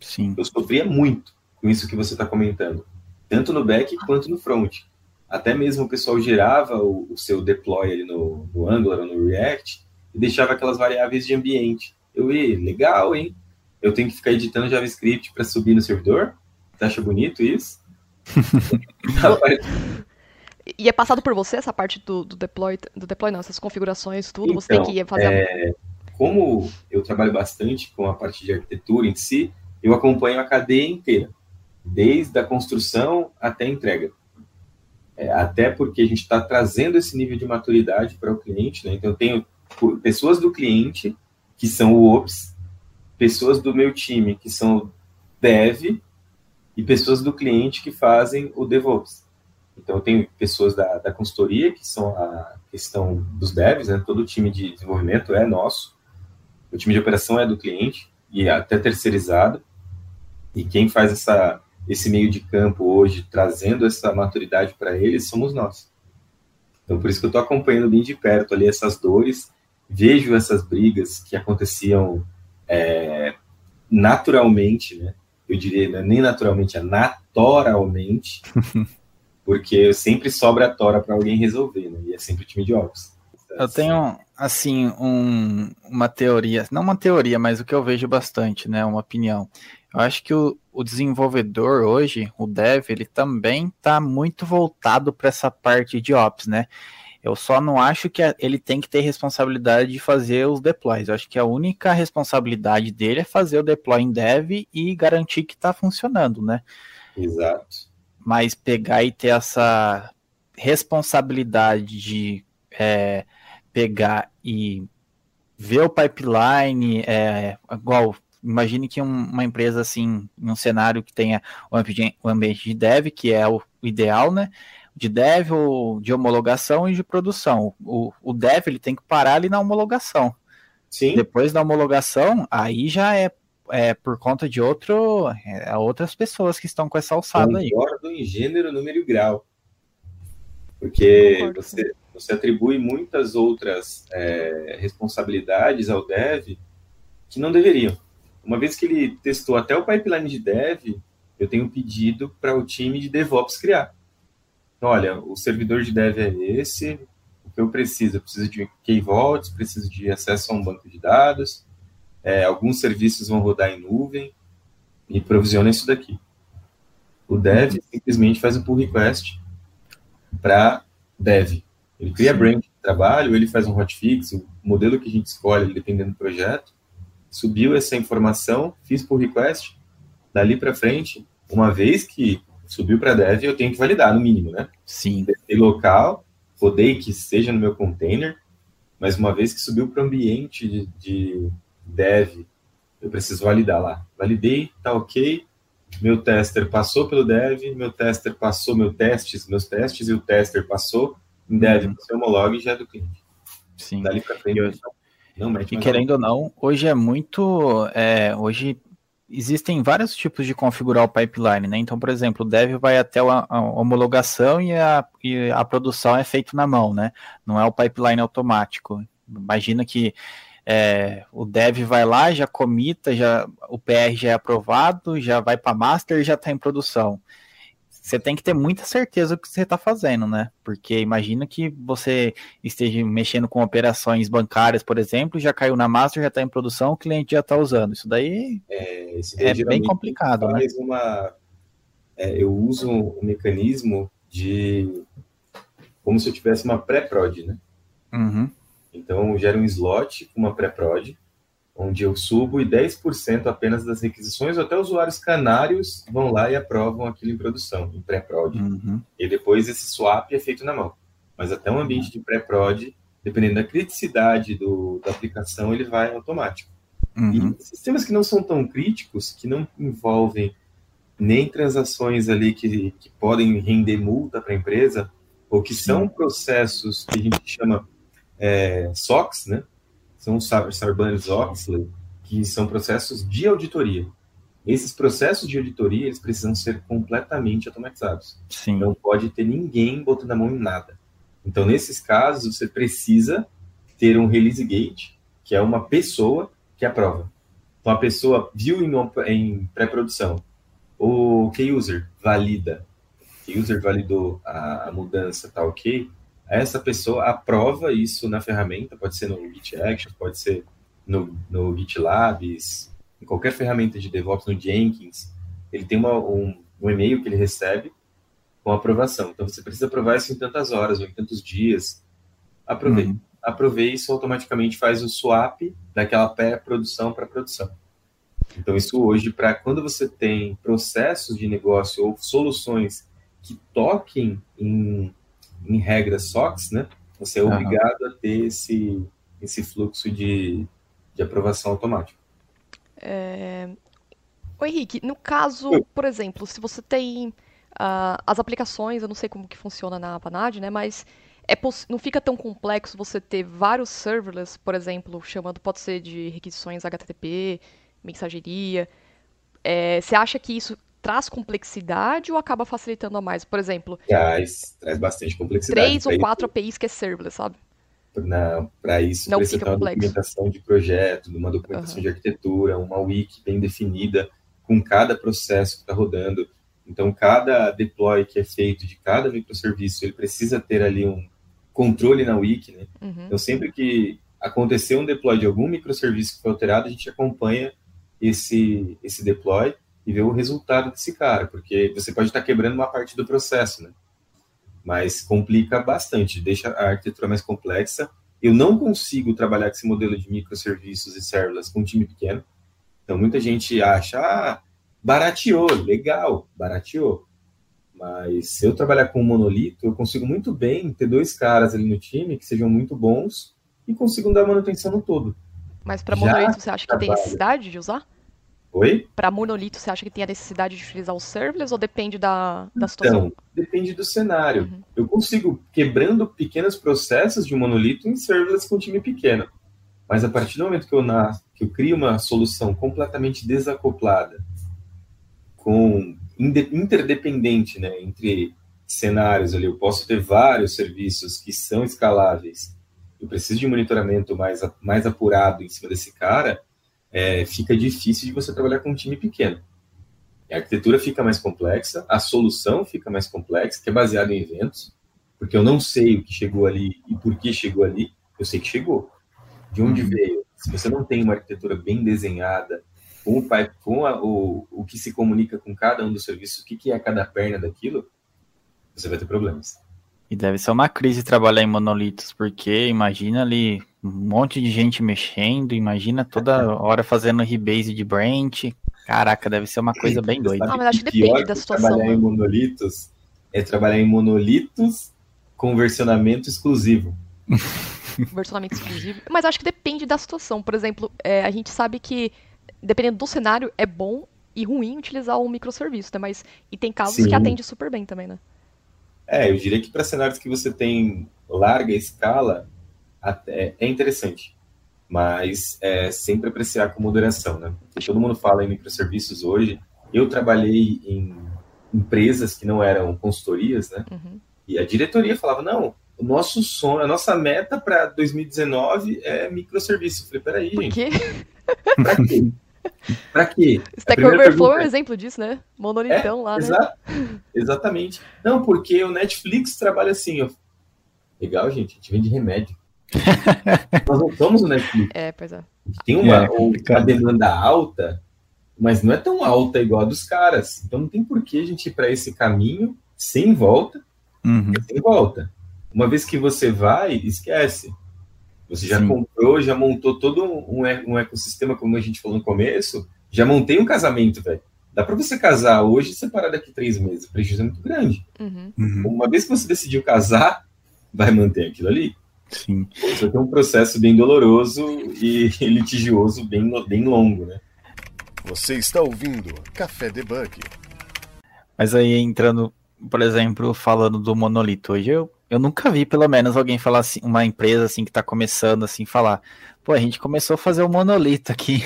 Speaker 3: Sim.
Speaker 4: Eu sofria muito com isso que você está comentando, tanto no back quanto no front. Até mesmo o pessoal gerava o, o seu deploy ali no, no Angular ou no React e deixava aquelas variáveis de ambiente. Eu, e legal, hein? Eu tenho que ficar editando JavaScript para subir no servidor? Você acha bonito isso?
Speaker 2: e é passado por você essa parte do, do, deploy, do deploy, não, essas configurações, tudo, então, você tem que fazer.
Speaker 4: É, como eu trabalho bastante com a parte de arquitetura em si, eu acompanho a cadeia inteira desde a construção até a entrega. É, até porque a gente está trazendo esse nível de maturidade para o cliente, né? Então, eu tenho pessoas do cliente que são o Ops, pessoas do meu time que são o Dev e pessoas do cliente que fazem o DevOps. Então, eu tenho pessoas da, da consultoria, que são a questão dos devs, né? todo o time de desenvolvimento é nosso, o time de operação é do cliente e até terceirizado, e quem faz essa esse meio de campo hoje, trazendo essa maturidade para eles, somos nós. Então, por isso que eu estou acompanhando bem de perto ali essas dores, vejo essas brigas que aconteciam é, naturalmente, né? Eu diria, né, nem naturalmente, é naturalmente, porque sempre sobra a tora para alguém resolver, né? E é sempre o time de Ops.
Speaker 3: Eu tenho, assim, um, uma teoria, não uma teoria, mas o que eu vejo bastante, né? Uma opinião. Eu acho que o, o desenvolvedor hoje, o dev, ele também está muito voltado para essa parte de ops, né? Eu só não acho que ele tem que ter responsabilidade de fazer os deploys. Eu acho que a única responsabilidade dele é fazer o deploy em dev e garantir que está funcionando, né?
Speaker 4: Exato.
Speaker 3: Mas pegar e ter essa responsabilidade de é, pegar e ver o pipeline, é, igual imagine que um, uma empresa assim, um cenário que tenha o ambiente, o ambiente de dev, que é o ideal, né? De dev, ou de homologação e de produção. O, o dev ele tem que parar ali na homologação.
Speaker 4: Sim.
Speaker 3: Depois da homologação, aí já é, é por conta de outro, é, outras pessoas que estão com essa alçada aí.
Speaker 4: Concordo em gênero, número e grau. Porque você, você atribui muitas outras é, responsabilidades ao dev que não deveriam. Uma vez que ele testou até o pipeline de dev, eu tenho pedido para o time de DevOps criar. Então, olha, o servidor de dev é esse, o que eu preciso? Eu preciso de key vaults, preciso de acesso a um banco de dados, é, alguns serviços vão rodar em nuvem, e provisiona isso daqui. O dev simplesmente faz um pull request para dev. Ele cria branch de trabalho, ele faz um hotfix, o modelo que a gente escolhe, dependendo do projeto, subiu essa informação, fiz pull request, dali para frente, uma vez que subiu para dev, eu tenho que validar, no mínimo, né?
Speaker 3: Sim.
Speaker 4: Testei local, rodei que seja no meu container, mas uma vez que subiu para o ambiente de, de dev, eu preciso validar lá. Validei, tá ok, meu tester passou pelo dev, meu tester passou meu testes, meus testes e o tester passou em dev, uhum. você homologa e já é do cliente.
Speaker 3: Sim.
Speaker 4: Dali para frente, eu...
Speaker 3: Não, e querendo ou não, hoje é muito. É, hoje existem vários tipos de configurar o pipeline, né? Então, por exemplo, o dev vai até a, homologação e a, e a produção é feito na mão, né? Não é o pipeline automático. Imagina que é, o dev vai lá, já comita, já, o PR já é aprovado, já vai para master e já está em produção você tem que ter muita certeza do que você está fazendo, né? Porque imagina que você esteja mexendo com operações bancárias, por exemplo, já caiu na master, já está em produção, o cliente já está usando. Isso daí
Speaker 4: é,
Speaker 3: é bem complicado, né?
Speaker 4: Uma, é, eu uso um mecanismo de como se eu tivesse uma pré-prod, né?
Speaker 3: Uhum.
Speaker 4: Então, eu gero um slot com uma pré-prod, onde eu subo e 10% apenas das requisições, ou até usuários canários vão lá e aprovam aquilo em produção, em pré-prod.
Speaker 3: Uhum.
Speaker 4: E depois esse swap é feito na mão. Mas até um ambiente de pré-prod, dependendo da criticidade do, da aplicação, ele vai automático.
Speaker 3: Uhum.
Speaker 4: E sistemas que não são tão críticos, que não envolvem nem transações ali que, que podem render multa para a empresa, ou que são processos que a gente chama é, SOX, né? São os Sarbanes-Oxley, que são processos de auditoria. Esses processos de auditoria, eles precisam ser completamente automatizados.
Speaker 3: Sim.
Speaker 4: Não pode ter ninguém botando a mão em nada. Então, nesses casos, você precisa ter um release gate, que é uma pessoa que aprova. Então, a pessoa viu em, em pré-produção, o key user valida, key user validou a, a mudança, tá ok, essa pessoa aprova isso na ferramenta, pode ser no Git Actions, pode ser no, no GitLabs, em qualquer ferramenta de DevOps, no Jenkins, ele tem uma, um, um e-mail que ele recebe com aprovação. Então, você precisa aprovar isso em tantas horas ou em tantos dias. Aprovei. Uhum. Aprovei, isso automaticamente faz o swap daquela pré-produção para produção. Então, isso hoje, para quando você tem processos de negócio ou soluções que toquem em em regras SOX, né? Você é obrigado a ter esse, esse fluxo de, de aprovação automática.
Speaker 2: É... Ô Henrique, no caso, por exemplo, se você tem uh, as aplicações, eu não sei como que funciona na Avanade, né? Mas é não fica tão complexo você ter vários serverless, por exemplo, chamando, pode ser de requisições HTTP, mensageria. É, você acha que isso traz complexidade ou acaba facilitando a mais? Por exemplo,
Speaker 4: traz, traz bastante complexidade.
Speaker 2: Três ou quatro APIs que é serverless, sabe?
Speaker 4: Para isso,
Speaker 2: não
Speaker 4: precisa ter uma
Speaker 2: complexo.
Speaker 4: documentação de projeto, uma documentação uhum. de arquitetura, uma wiki bem definida com cada processo que está rodando. Então, cada deploy que é feito de cada microserviço, ele precisa ter ali um controle na wiki, né?
Speaker 2: Uhum.
Speaker 4: Então, sempre que acontecer um deploy de algum microserviço que foi alterado, a gente acompanha esse, esse deploy e ver o resultado desse cara, porque você pode estar quebrando uma parte do processo, né? Mas complica bastante, deixa a arquitetura mais complexa. Eu não consigo trabalhar com esse modelo de microserviços e serverless com um time pequeno. Então, muita gente acha, ah, barateou, legal, barateou. Mas se eu trabalhar com um monolito, eu consigo muito bem ter dois caras ali no time que sejam muito bons e consigam dar manutenção no todo.
Speaker 2: Mas para monolito, você acha que tem necessidade de usar?
Speaker 4: Oi?
Speaker 2: Para monolito, você acha que tem a necessidade de utilizar o serverless ou depende da, da situação?
Speaker 4: Então, depende do cenário. Uhum. Eu consigo, quebrando pequenos processos de um monolito em serverless com um time pequeno. Mas a partir do momento que eu, na, que eu crio uma solução completamente desacoplada, com interdependente né, entre cenários ali, eu posso ter vários serviços que são escaláveis, eu preciso de um monitoramento mais, mais apurado em cima desse cara, é, fica difícil de você trabalhar com um time pequeno. A arquitetura fica mais complexa, a solução fica mais complexa, que é baseada em eventos, porque eu não sei o que chegou ali e por que chegou ali, eu sei que chegou. De onde uhum. veio? Se você não tem uma arquitetura bem desenhada, com o, com a, o, o que se comunica com cada um dos serviços, o que, que é cada perna daquilo, você vai ter problemas.
Speaker 3: E deve ser uma crise trabalhar em monolitos, porque imagina ali um monte de gente mexendo, imagina toda hora fazendo rebase de branch. Caraca, deve ser uma coisa bem doida.
Speaker 2: Não, mas acho que depende da situação.
Speaker 4: Trabalhar em né? monolitos é trabalhar em monolitos com versionamento exclusivo.
Speaker 2: versionamento exclusivo. Mas acho que depende da situação. Por exemplo, é, a gente sabe que dependendo do cenário, é bom e ruim utilizar um microserviço, né? Mas e tem casos Sim. que atende super bem também, né?
Speaker 4: É, eu diria que para cenários que você tem larga escala, até é interessante. Mas é sempre apreciar com moderação, né? Porque todo mundo fala em microserviços hoje. Eu trabalhei em empresas que não eram consultorias, né? Uhum. E a diretoria falava, não, o nosso sonho, a nossa meta para 2019 é microserviço. Eu falei, peraí,
Speaker 2: Por
Speaker 4: gente.
Speaker 2: Quê?
Speaker 4: Pra quê? Pra quê?
Speaker 2: Stack Overflow é um exemplo disso, né? Monolitão é, lá,
Speaker 4: exa né? Exatamente. Não, porque o Netflix trabalha assim, ó. Legal, gente, a gente vende remédio. Nós não somos o Netflix.
Speaker 2: É, pois é.
Speaker 4: Tem uma, é, uma demanda alta, mas não é tão alta igual a dos caras. Então não tem por que a gente ir para esse caminho sem volta. Uhum. Sem volta. Uma vez que você vai, esquece. Você já Sim. comprou, já montou todo um, um ecossistema, como a gente falou no começo, já montei um casamento, velho. Dá para você casar hoje e separar daqui três meses. O prejuízo é muito grande. Uhum. Uhum. Uma vez que você decidiu casar, vai manter aquilo ali.
Speaker 3: Sim.
Speaker 4: Isso aqui é um processo bem doloroso e litigioso, bem, bem longo, né?
Speaker 1: Você está ouvindo Café Debug.
Speaker 3: Mas aí entrando, por exemplo, falando do monolito, hoje eu eu nunca vi, pelo menos, alguém falar assim, uma empresa assim que está começando assim, falar, pô, a gente começou a fazer o um monolito aqui.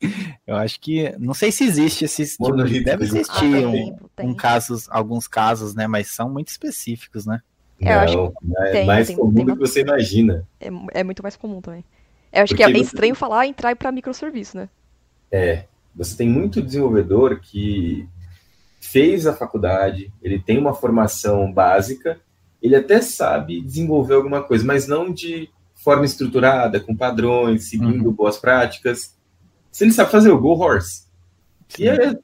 Speaker 3: eu acho que, não sei se existe esse tipo, deve existir ah, um, um, casos, alguns casos, né, mas são muito específicos, né?
Speaker 4: É, eu acho é tem, mais tem, comum tem, do que você imagina.
Speaker 2: É, é, muito mais comum também. Eu acho Porque que é bem você... estranho falar entrar para microserviço, né?
Speaker 4: É, você tem muito desenvolvedor que fez a faculdade, ele tem uma formação básica, ele até sabe desenvolver alguma coisa, mas não de forma estruturada, com padrões, seguindo uhum. boas práticas. Se ele sabe fazer o Go Horse. E é,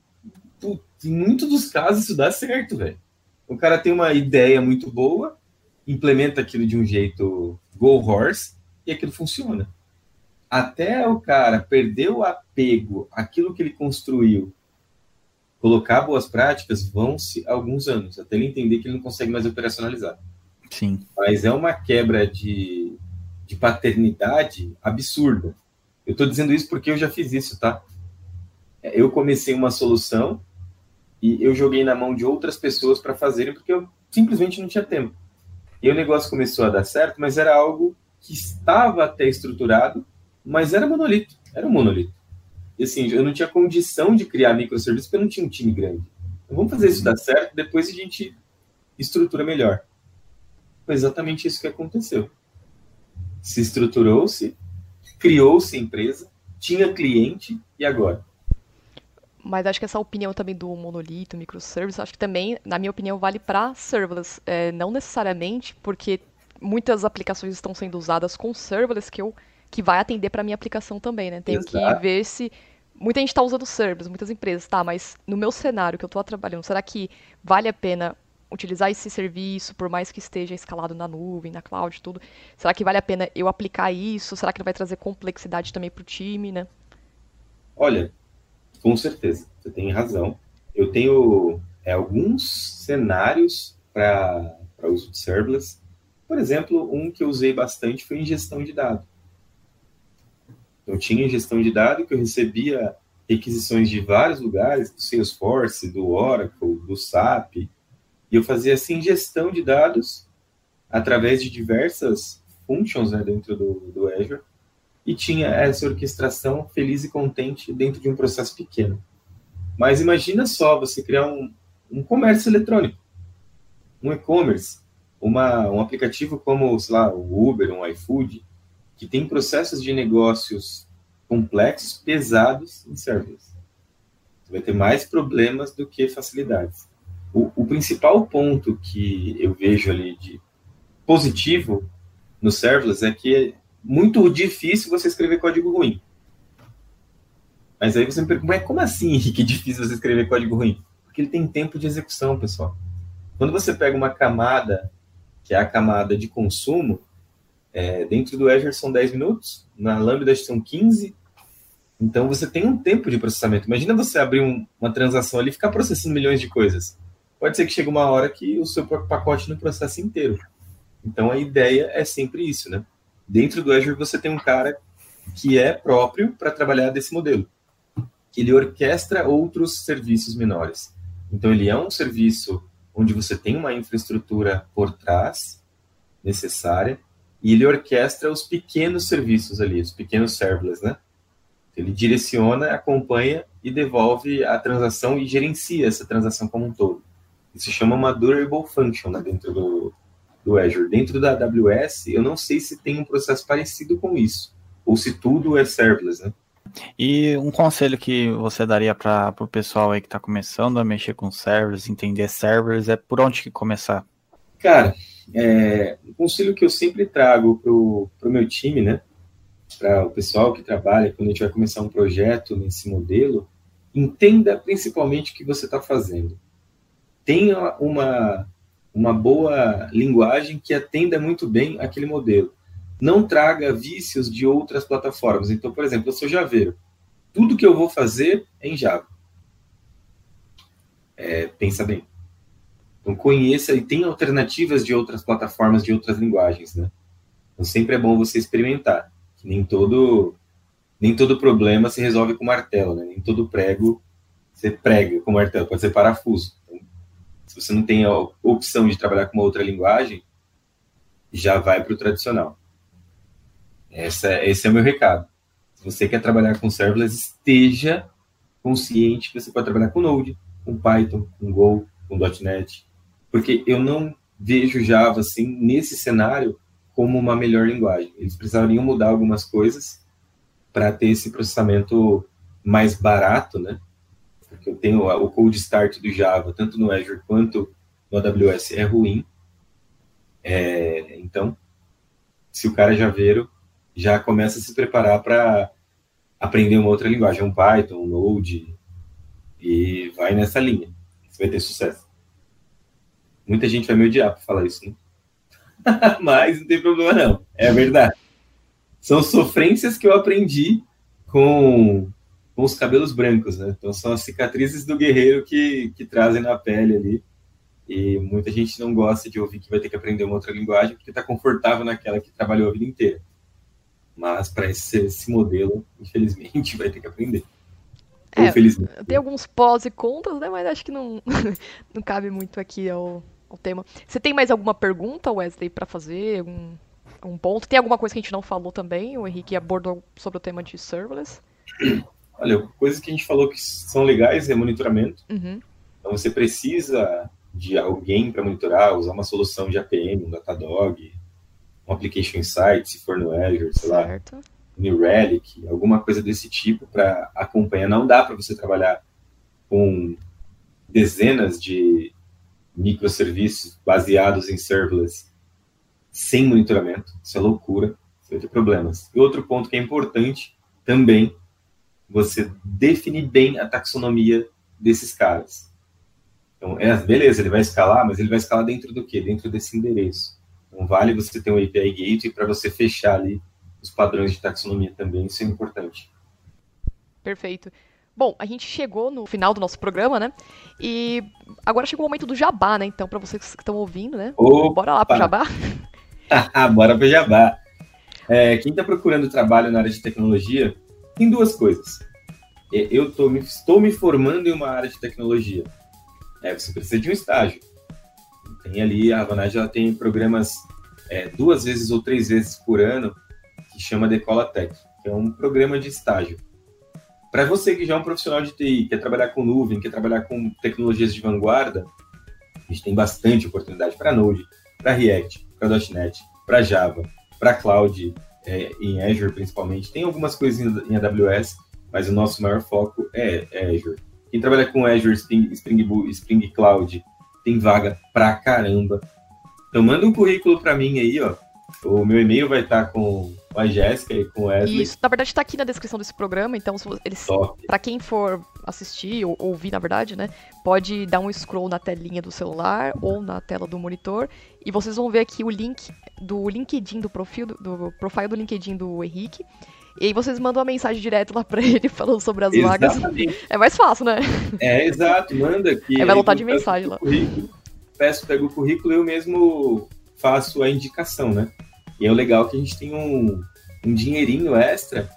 Speaker 4: em muitos dos casos isso dá certo, velho. O cara tem uma ideia muito boa, implementa aquilo de um jeito Go Horse e aquilo funciona. Até o cara perder o apego àquilo que ele construiu, colocar boas práticas, vão-se alguns anos, até ele entender que ele não consegue mais operacionalizar.
Speaker 3: Sim.
Speaker 4: Mas é uma quebra de, de paternidade absurda. Eu estou dizendo isso porque eu já fiz isso, tá? Eu comecei uma solução e eu joguei na mão de outras pessoas para fazerem porque eu simplesmente não tinha tempo. E o negócio começou a dar certo, mas era algo que estava até estruturado, mas era monolito, era um monolito. E assim, eu não tinha condição de criar microserviços porque eu não tinha um time grande. Então vamos fazer isso dar certo, depois a gente estrutura melhor. Foi exatamente isso que aconteceu. Se estruturou-se, criou-se empresa, tinha cliente e agora?
Speaker 2: Mas acho que essa opinião também do monolito, microservice, acho que também, na minha opinião, vale para serverless. É, não necessariamente, porque muitas aplicações estão sendo usadas com serverless que eu que vai atender para minha aplicação também, né? Tenho Exato. que ver se muita gente está usando servers, muitas empresas, tá? Mas no meu cenário que eu estou trabalhando, será que vale a pena utilizar esse serviço, por mais que esteja escalado na nuvem, na cloud, tudo? Será que vale a pena eu aplicar isso? Será que não vai trazer complexidade também para o time, né?
Speaker 4: Olha, com certeza, você tem razão. Eu tenho é, alguns cenários para uso de serverless. Por exemplo, um que eu usei bastante foi em gestão de dados. Eu tinha gestão de dados que eu recebia requisições de vários lugares, do Salesforce, do Oracle, do SAP, e eu fazia assim gestão de dados através de diversas functions né, dentro do, do Azure, e tinha essa orquestração feliz e contente dentro de um processo pequeno. Mas imagina só você criar um, um comércio eletrônico, um e-commerce, um aplicativo como, sei lá, o Uber, um iFood, que tem processos de negócios complexos, pesados em serverless. Você vai ter mais problemas do que facilidades. O, o, principal ponto que eu vejo ali de positivo no serverless é que muito difícil você escrever código ruim. Mas aí você me pergunta, como assim, Henrique, difícil você escrever código ruim? Porque ele tem tempo de execução, pessoal. Quando você pega uma camada, que é a camada de consumo, é, dentro do Azure são 10 minutos, na Lambda são 15. Então você tem um tempo de processamento. Imagina você abrir um, uma transação ali e ficar processando milhões de coisas. Pode ser que chegue uma hora que o seu pacote não processa inteiro. Então a ideia é sempre isso, né? Dentro do Azure você tem um cara que é próprio para trabalhar desse modelo. Ele orquestra outros serviços menores. Então ele é um serviço onde você tem uma infraestrutura por trás necessária e ele orquestra os pequenos serviços ali, os pequenos serverless, né? Ele direciona, acompanha e devolve a transação e gerencia essa transação como um todo. Isso se chama uma durable function né, dentro do, do Azure. Dentro da AWS, eu não sei se tem um processo parecido com isso, ou se tudo é serverless, né?
Speaker 3: E um conselho que você daria para o pessoal aí que está começando a mexer com servers, entender servers, é por onde que começar?
Speaker 4: Cara, é, um conselho que eu sempre trago para o meu time, né? Para o pessoal que trabalha, quando a gente vai começar um projeto nesse modelo, entenda principalmente o que você está fazendo. Tenha uma, uma boa linguagem que atenda muito bem aquele modelo. Não traga vícios de outras plataformas. Então, por exemplo, eu sou javeiro. Tudo que eu vou fazer é em Java. É, pensa bem. Então conheça e tem alternativas de outras plataformas, de outras linguagens, né? Então sempre é bom você experimentar. Nem todo nem todo problema se resolve com martelo, né? Nem todo prego você prega com martelo, pode ser parafuso. Se você não tem a opção de trabalhar com uma outra linguagem, já vai para o tradicional. Essa, esse é o meu recado. Se você quer trabalhar com serverless, esteja consciente que você pode trabalhar com Node, com Python, com Go, com .NET, porque eu não vejo Java assim nesse cenário como uma melhor linguagem. Eles precisariam mudar algumas coisas para ter esse processamento mais barato, né? Porque eu tenho o cold start do Java, tanto no Azure quanto no AWS, é ruim. É, então, se o cara é javeiro, já começa a se preparar para aprender uma outra linguagem, um Python, um Node, e vai nessa linha. Você vai ter sucesso. Muita gente vai me odiar por falar isso, né? Mas não tem problema, não. É verdade. São sofrências que eu aprendi com, com os cabelos brancos, né? Então são as cicatrizes do guerreiro que, que trazem na pele ali. E muita gente não gosta de ouvir que vai ter que aprender uma outra linguagem porque está confortável naquela que trabalhou a vida inteira. Mas para esse, esse modelo, infelizmente, vai ter que aprender.
Speaker 2: É, tem alguns pós e contras, né? Mas acho que não, não cabe muito aqui ao, ao tema. Você tem mais alguma pergunta, Wesley, para fazer? Algum, algum ponto? Tem alguma coisa que a gente não falou também? O Henrique abordou sobre o tema de serverless.
Speaker 4: Olha, coisas que a gente falou que são legais é monitoramento. Uhum. Então você precisa de alguém para monitorar, usar uma solução de APM, um Datadog, um Application Insight, se for no Azure, sei certo. lá, New Relic, alguma coisa desse tipo para acompanhar. Não dá para você trabalhar com dezenas de microserviços baseados em serverless sem monitoramento. Isso é loucura, você vai ter problemas. E outro ponto que é importante também, você definir bem a taxonomia desses caras. Então, é, beleza, ele vai escalar, mas ele vai escalar dentro do quê? Dentro desse endereço. Então, vale você ter um API Gateway para você fechar ali os padrões de taxonomia também, isso é importante.
Speaker 2: Perfeito. Bom, a gente chegou no final do nosso programa, né? E agora chegou o momento do jabá, né? Então, para vocês que estão ouvindo, né?
Speaker 4: Opa!
Speaker 2: Bora lá pro jabá.
Speaker 4: Bora pro jabá. É, quem está procurando trabalho na área de tecnologia, tem duas coisas. Eu tô, estou me formando em uma área de tecnologia. É, você precisa de um estágio. Tem ali, a Avanage ela tem programas é, duas vezes ou três vezes por ano que chama Decola Tech, que é um programa de estágio. Para você que já é um profissional de TI, quer trabalhar com nuvem, quer trabalhar com tecnologias de vanguarda, a gente tem bastante oportunidade para Node, para React, para .NET, para Java, para Cloud, é, em Azure principalmente. Tem algumas coisas em, AWS, mas o nosso maior foco é, é Azure. Quem trabalha com Azure, Spring, Spring, Spring Cloud, tem vaga pra caramba. Então manda um currículo para mim aí, ó. O meu e-mail vai estar com a Jéssica e com o Wesley.
Speaker 2: Isso, na verdade está aqui na descrição desse programa, então eles, para quem for assistir ou ouvir, na verdade, né, pode dar um scroll na telinha do celular ou na tela do monitor e vocês vão ver aqui o link do LinkedIn do perfil do, do profile do LinkedIn do Henrique. E aí vocês mandam uma mensagem direto lá pra ele falando sobre as Exatamente. vagas. É mais fácil, né?
Speaker 4: É, exato, manda aqui.
Speaker 2: Aí vai lotar de mensagem lá.
Speaker 4: Peço, pego o currículo e eu mesmo faço a indicação, né? E é o legal que a gente tem um, um dinheirinho extra.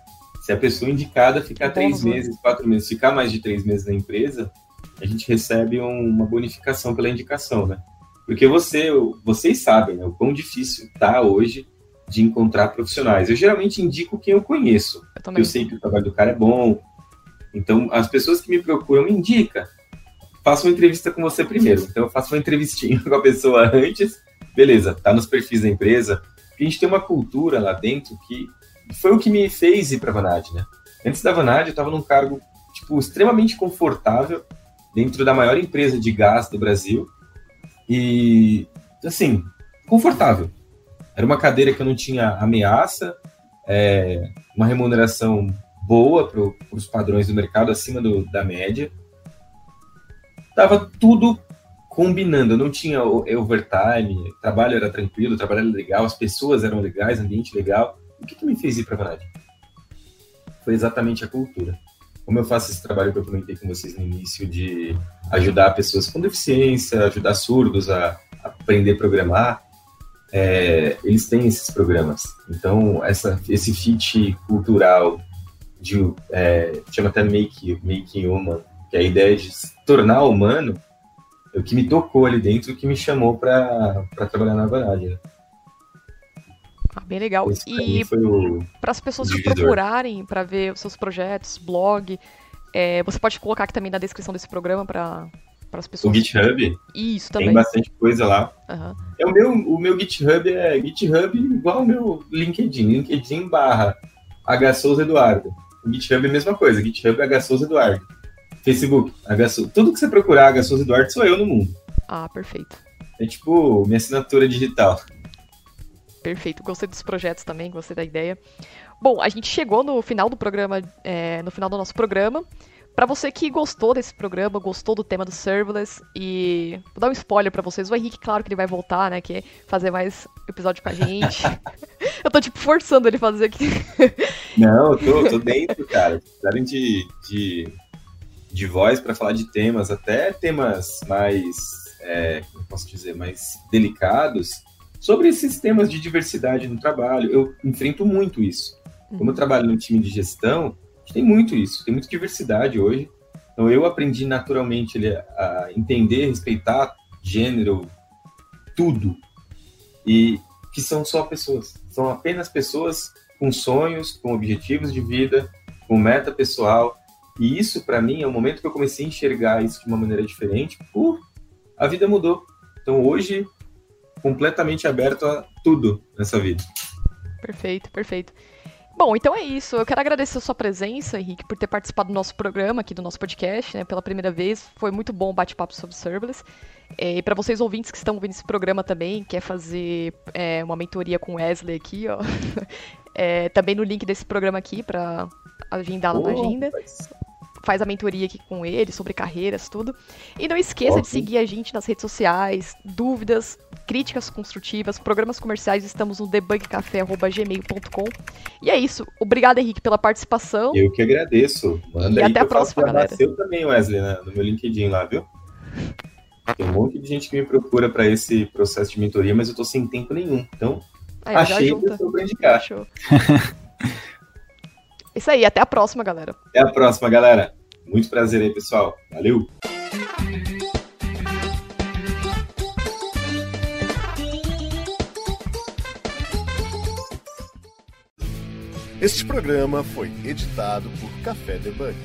Speaker 4: Se a pessoa indicada ficar três né? meses, quatro meses, ficar mais de três meses na empresa, a gente recebe um, uma bonificação pela indicação, né? Porque você, vocês sabem, né, o quão difícil tá hoje de encontrar profissionais. Eu geralmente indico quem eu conheço. Eu, eu sei que o trabalho do cara é bom. Então, as pessoas que me procuram me indicam. Faço uma entrevista com você primeiro. Então, eu faço uma entrevistinha com a pessoa antes. Beleza, tá nos perfis da empresa, a gente tem uma cultura lá dentro que foi o que me fez ir para a Vanad, né? Antes da Vanad, eu estava num cargo tipo extremamente confortável dentro da maior empresa de gás do Brasil e assim confortável. Era uma cadeira que eu não tinha ameaça, é, uma remuneração boa para os padrões do mercado acima do, da média. Tava tudo combinando, não tinha overtime, trabalho era tranquilo, trabalho era legal, as pessoas eram legais, ambiente legal. O que, que me fez ir para Vanad? Foi exatamente a cultura. Como eu faço esse trabalho que eu comentei com vocês no início, de ajudar pessoas com deficiência, ajudar surdos a, aprender a programar, é, eles têm esses programas. Então, essa, esse fit cultural de, é, chama até Make, Making Human, que é a ideia de se tornar humano, o que me tocou ali dentro, que me chamou para trabalhar na Vanad. Né?
Speaker 2: Ah, bem legal. Esse e para as pessoas te procurarem para ver os seus projetos, blog, é, você pode colocar aqui também na descrição desse programa para as pessoas.
Speaker 4: O GitHub?
Speaker 2: Isso também.
Speaker 4: Tem bastante coisa lá. Uhum. É o meu, o meu GitHub é GitHub igual o meu LinkedIn. LinkedIn barra H Souza Eduardo. O GitHub é a mesma coisa. GitHub é Eduardo. Facebook, HSU. Tudo que você procurar H. Souza Eduardo sou eu no mundo.
Speaker 2: Ah, perfeito.
Speaker 4: É tipo minha assinatura digital.
Speaker 2: Perfeito, gostei dos projetos também, gostei da ideia. Bom, a gente chegou no final do programa, é, no final do nosso programa. Para você que gostou desse programa, gostou do tema do serverless e vou dar um spoiler para vocês, o Henrique, claro que ele vai voltar, né, que fazer mais episódio com a gente. eu tô tipo forçando ele fazer aqui.
Speaker 4: Não, eu tô, tô dentro, cara. Precisarem de, de de voz para falar de temas, até temas mais, é, como posso dizer, mais delicados, sobre esses temas de diversidade no trabalho. Eu enfrento muito isso. Como eu uhum. trabalho no time de gestão, tem muito isso, tem muita diversidade hoje. Então eu aprendi naturalmente a entender, respeitar gênero, tudo. E que são só pessoas. São apenas pessoas com sonhos, com objetivos de vida, com meta pessoal. E isso, para mim, é o momento que eu comecei a enxergar isso de uma maneira diferente. Uh, a vida mudou. Então, hoje, completamente aberto a tudo nessa vida.
Speaker 2: Perfeito, perfeito. Bom, então é isso. Eu quero agradecer a sua presença, Henrique, por ter participado do nosso programa aqui, do nosso podcast, né, pela primeira vez. Foi muito bom o bate-papo sobre serverless. É, e para vocês ouvintes que estão ouvindo esse programa também, quer fazer é, uma mentoria com Wesley aqui, ó. É, também no link desse programa aqui para agendá-lo na agenda.
Speaker 4: Mas-
Speaker 2: Faz a mentoria aqui com ele sobre carreiras, tudo. E não esqueça de seguir a gente nas redes sociais, dúvidas, críticas construtivas, programas comerciais, estamos no debugcafé.gmail.com. E é isso. Obrigada, Henrique, pela participação.
Speaker 4: Eu que agradeço. Manda
Speaker 2: E até
Speaker 4: que
Speaker 2: a
Speaker 4: eu
Speaker 2: próxima, galera.
Speaker 4: seu também, Wesley, né, no meu LinkedIn lá, viu? Tem um monte de gente que me procura para esse processo de mentoria, mas eu tô sem tempo nenhum. Então,
Speaker 2: Aí, já
Speaker 4: achei
Speaker 2: junta.
Speaker 4: pessoa para indicar.
Speaker 2: Isso aí, até a próxima, galera.
Speaker 4: Até a próxima, galera. Muito prazer aí, pessoal. Valeu!
Speaker 1: Este programa foi editado por Café Debug.